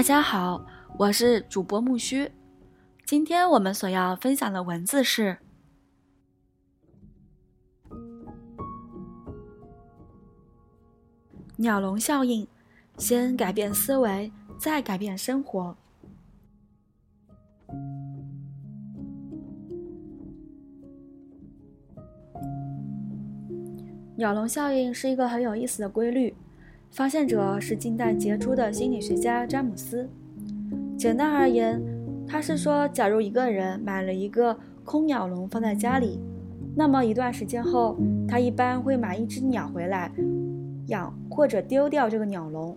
大家好，我是主播木须。今天我们所要分享的文字是“鸟笼效应”，先改变思维，再改变生活。鸟笼效应是一个很有意思的规律。发现者是近代杰出的心理学家詹姆斯。简单而言，他是说，假如一个人买了一个空鸟笼放在家里，那么一段时间后，他一般会买一只鸟回来养，或者丢掉这个鸟笼。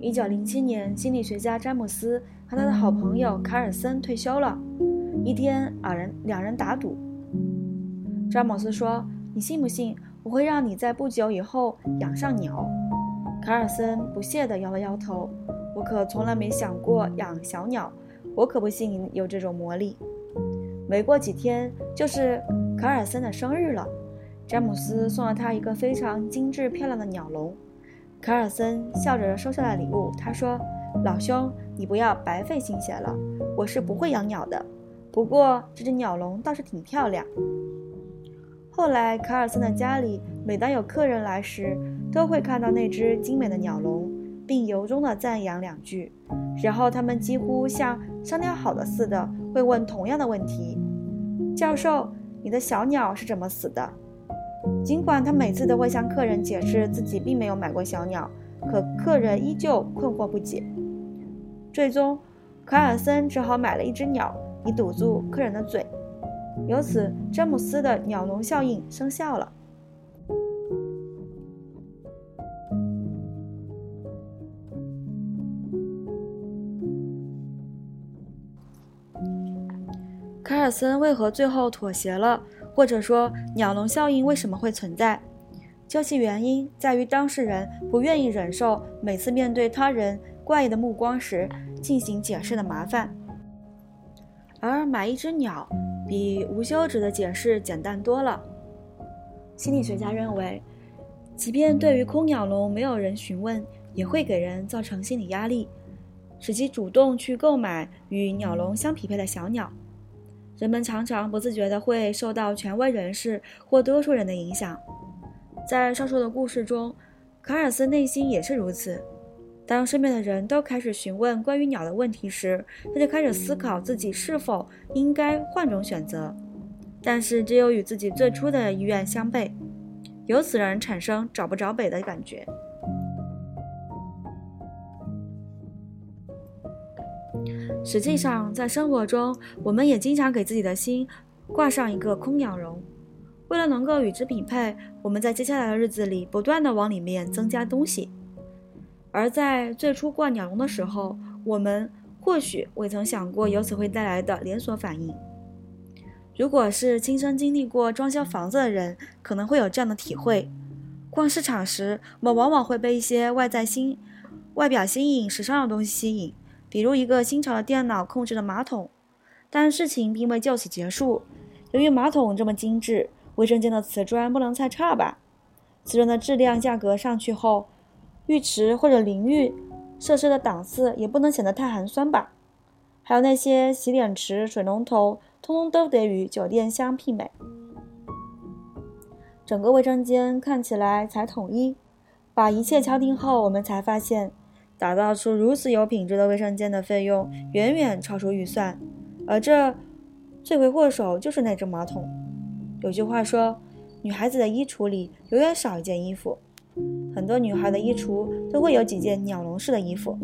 一九零七年，心理学家詹姆斯和他的好朋友卡尔森退休了。一天，二人两人打赌。詹姆斯说：“你信不信我会让你在不久以后养上鸟？”卡尔森不屑地摇了摇头：“我可从来没想过养小鸟，我可不信有这种魔力。”没过几天，就是卡尔森的生日了。詹姆斯送了他一个非常精致漂亮的鸟笼。卡尔森笑着收下了礼物。他说：“老兄，你不要白费心血了，我是不会养鸟的。”不过，这只鸟笼倒是挺漂亮。后来，卡尔森的家里每当有客人来时，都会看到那只精美的鸟笼，并由衷地赞扬两句。然后，他们几乎像商量好的似的，会问同样的问题：“教授，你的小鸟是怎么死的？”尽管他每次都会向客人解释自己并没有买过小鸟，可客人依旧困惑不解。最终，卡尔森只好买了一只鸟。以堵住客人的嘴，由此詹姆斯的鸟笼效应生效了。卡尔森为何最后妥协了？或者说，鸟笼效应为什么会存在？究其原因，在于当事人不愿意忍受每次面对他人怪异的目光时进行解释的麻烦。而买一只鸟，比无休止的解释简单多了。心理学家认为，即便对于空鸟笼没有人询问，也会给人造成心理压力，使其主动去购买与鸟笼相匹配的小鸟。人们常常不自觉地会受到权威人士或多数人的影响。在上述的故事中，卡尔斯内心也是如此。当身边的人都开始询问关于鸟的问题时，他就开始思考自己是否应该换种选择。但是，只有与自己最初的意愿相悖，由此让人产生找不着北的感觉。实际上，在生活中，我们也经常给自己的心挂上一个空鸟笼，为了能够与之匹配，我们在接下来的日子里不断的往里面增加东西。而在最初挂鸟笼的时候，我们或许未曾想过由此会带来的连锁反应。如果是亲身经历过装修房子的人，可能会有这样的体会：逛市场时，我们往往会被一些外在新、外表新颖、时尚的东西吸引，比如一个新潮的电脑控制的马桶。但事情并未就此结束。由于马桶这么精致，卫生间的瓷砖不能太差吧？瓷砖的质量、价格上去后。浴池或者淋浴设施的档次也不能显得太寒酸吧？还有那些洗脸池、水龙头，通通都得与酒店相媲美。整个卫生间看起来才统一。把一切敲定后，我们才发现，打造出如此有品质的卫生间的费用远远超出预算，而这罪魁祸首就是那只马桶。有句话说，女孩子的衣橱里永远少一件衣服。很多女孩的衣橱都会有几件鸟笼式的衣服，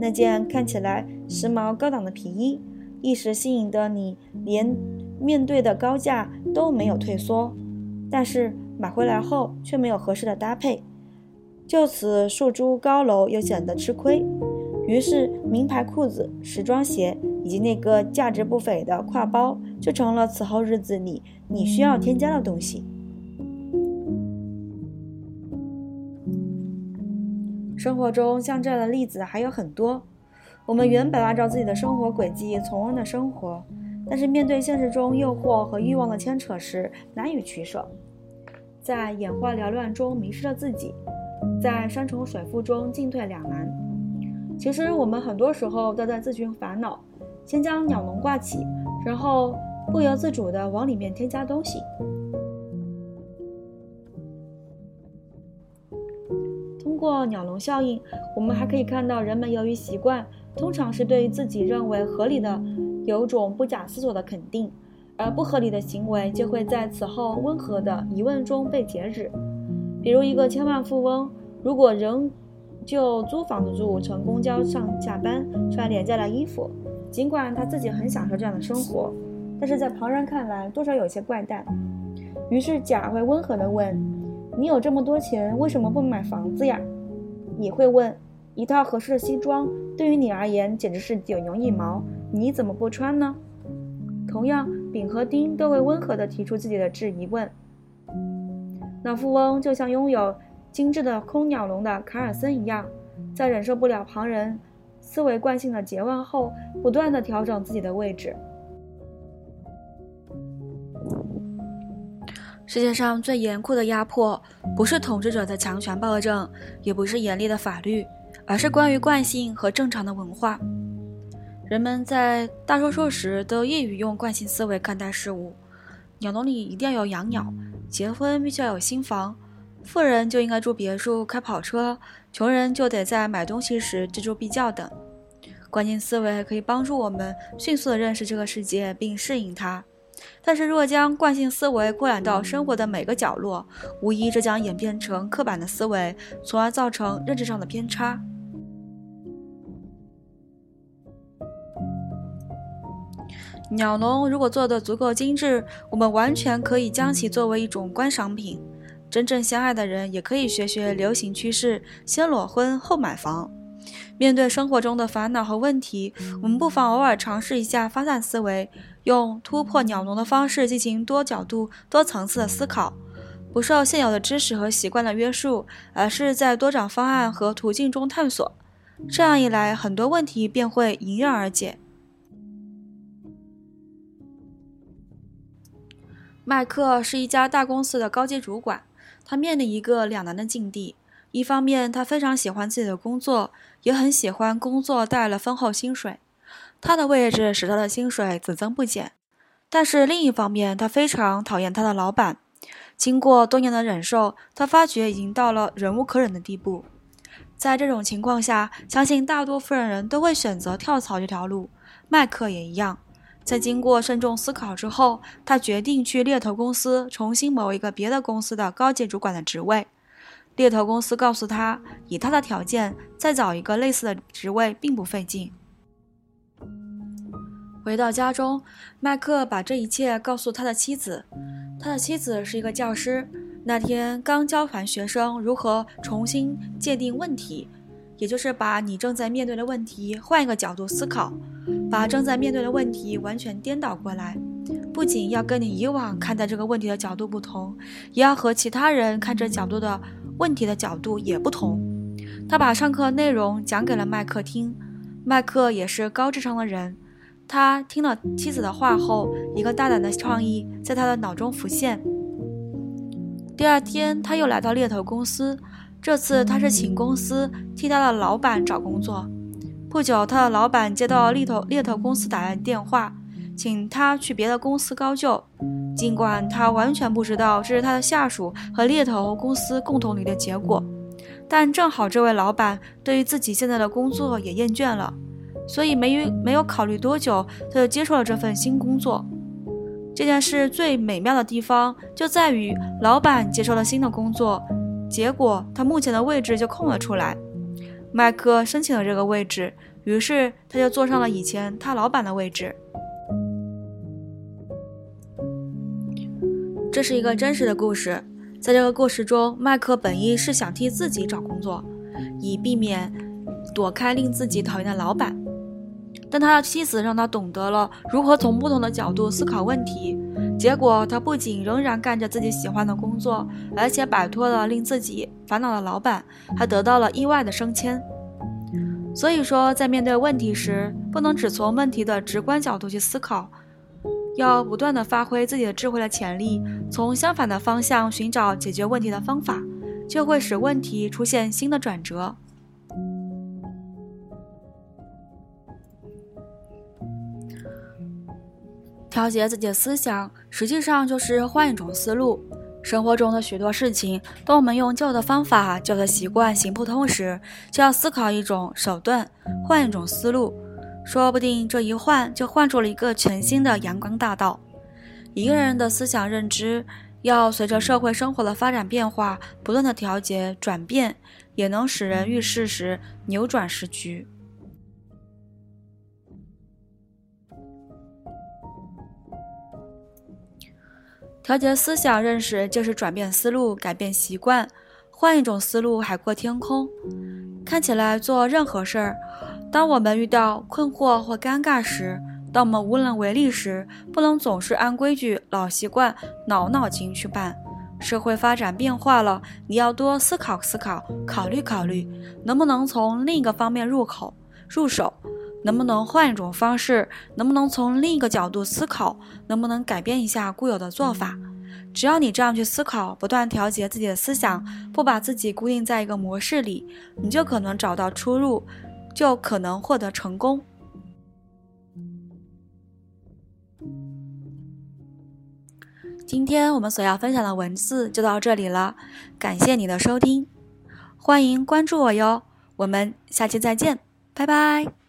那件看起来时髦高档的皮衣，一时吸引的你连面对的高价都没有退缩，但是买回来后却没有合适的搭配，就此束诸高楼又显得吃亏。于是名牌裤子、时装鞋以及那个价值不菲的挎包就成了此后日子里你需要添加的东西。生活中像这样的例子还有很多。我们原本按照自己的生活轨迹从容的生活，但是面对现实中诱惑和欲望的牵扯时难以取舍。在眼花缭乱中迷失了自己，在山重水复中进退两难。其实我们很多时候都在自寻烦恼，先将鸟笼挂起，然后不由自主地往里面添加东西。过鸟笼效应，我们还可以看到人们由于习惯，通常是对自己认为合理的有种不假思索的肯定。而不合理的行为就会在此后温和的疑问中被截止。比如，一个千万富翁如果仍旧租房子住，乘公交上下班，穿廉价的衣服，尽管他自己很享受这样的生活，但是在旁人看来多少有些怪诞。于是甲会温和地问：“你有这么多钱，为什么不买房子呀？”你会问：“一套合适的西装对于你而言简直是九牛一毛，你怎么不穿呢？”同样。丙和丁都会温和地提出自己的质疑问。老富翁就像拥有精致的空鸟笼的卡尔森一样，在忍受不了旁人思维惯性的诘问后，不断地调整自己的位置。世界上最严酷的压迫，不是统治者的强权暴政，也不是严厉的法律，而是关于惯性和正常的文化。人们在大多数时都易于用惯性思维看待事物。鸟笼里一定要有养鸟，结婚必须要有新房，富人就应该住别墅、开跑车，穷人就得在买东西时锱铢必较等。惯性思维可以帮助我们迅速地认识这个世界并适应它，但是若将惯性思维扩展到生活的每个角落，无疑这将演变成刻板的思维，从而造成认知上的偏差。鸟笼如果做得足够精致，我们完全可以将其作为一种观赏品。真正相爱的人也可以学学流行趋势，先裸婚后买房。面对生活中的烦恼和问题，我们不妨偶尔尝试一下发散思维，用突破鸟笼的方式进行多角度、多层次的思考，不受现有的知识和习惯的约束，而是在多种方案和途径中探索。这样一来，很多问题便会迎刃而解。麦克是一家大公司的高级主管，他面临一个两难的境地：一方面，他非常喜欢自己的工作，也很喜欢工作带来的丰厚薪水，他的位置使他的薪水只增不减；但是另一方面，他非常讨厌他的老板。经过多年的忍受，他发觉已经到了忍无可忍的地步。在这种情况下，相信大多数人都会选择跳槽这条路，麦克也一样。在经过慎重思考之后，他决定去猎头公司重新谋一个别的公司的高级主管的职位。猎头公司告诉他，以他的条件，再找一个类似的职位并不费劲。回到家中，麦克把这一切告诉他的妻子。他的妻子是一个教师，那天刚教团学生如何重新界定问题，也就是把你正在面对的问题换一个角度思考。把正在面对的问题完全颠倒过来，不仅要跟你以往看待这个问题的角度不同，也要和其他人看这角度的问题的角度也不同。他把上课内容讲给了麦克听，麦克也是高智商的人，他听了妻子的话后，一个大胆的创意在他的脑中浮现。第二天，他又来到猎头公司，这次他是请公司替他的老板找工作。不久，他的老板接到猎头猎头公司打来电话，请他去别的公司高就。尽管他完全不知道这是他的下属和猎头公司共同努力的结果，但正好这位老板对于自己现在的工作也厌倦了，所以没没有考虑多久，他就接受了这份新工作。这件事最美妙的地方就在于，老板接受了新的工作，结果他目前的位置就空了出来。麦克申请了这个位置，于是他就坐上了以前他老板的位置。这是一个真实的故事，在这个故事中，麦克本意是想替自己找工作，以避免躲开令自己讨厌的老板。但他的妻子让他懂得了如何从不同的角度思考问题，结果他不仅仍然干着自己喜欢的工作，而且摆脱了令自己烦恼的老板，还得到了意外的升迁。所以说，在面对问题时，不能只从问题的直观角度去思考，要不断的发挥自己的智慧的潜力，从相反的方向寻找解决问题的方法，就会使问题出现新的转折。调节自己的思想，实际上就是换一种思路。生活中的许多事情，当我们用旧的方法、旧的习惯行不通时，就要思考一种手段，换一种思路。说不定这一换，就换出了一个全新的阳光大道。一个人的思想认知，要随着社会生活的发展变化，不断的调节转变，也能使人遇事时扭转时局。调节思想认识，就是转变思路，改变习惯，换一种思路，海阔天空。看起来做任何事儿，当我们遇到困惑或尴尬时，当我们无能为力时，不能总是按规矩、老习惯、老脑筋去办。社会发展变化了，你要多思考思考，考虑考虑，能不能从另一个方面入口入手。能不能换一种方式？能不能从另一个角度思考？能不能改变一下固有的做法？只要你这样去思考，不断调节自己的思想，不把自己固定在一个模式里，你就可能找到出路，就可能获得成功。今天我们所要分享的文字就到这里了，感谢你的收听，欢迎关注我哟，我们下期再见，拜拜。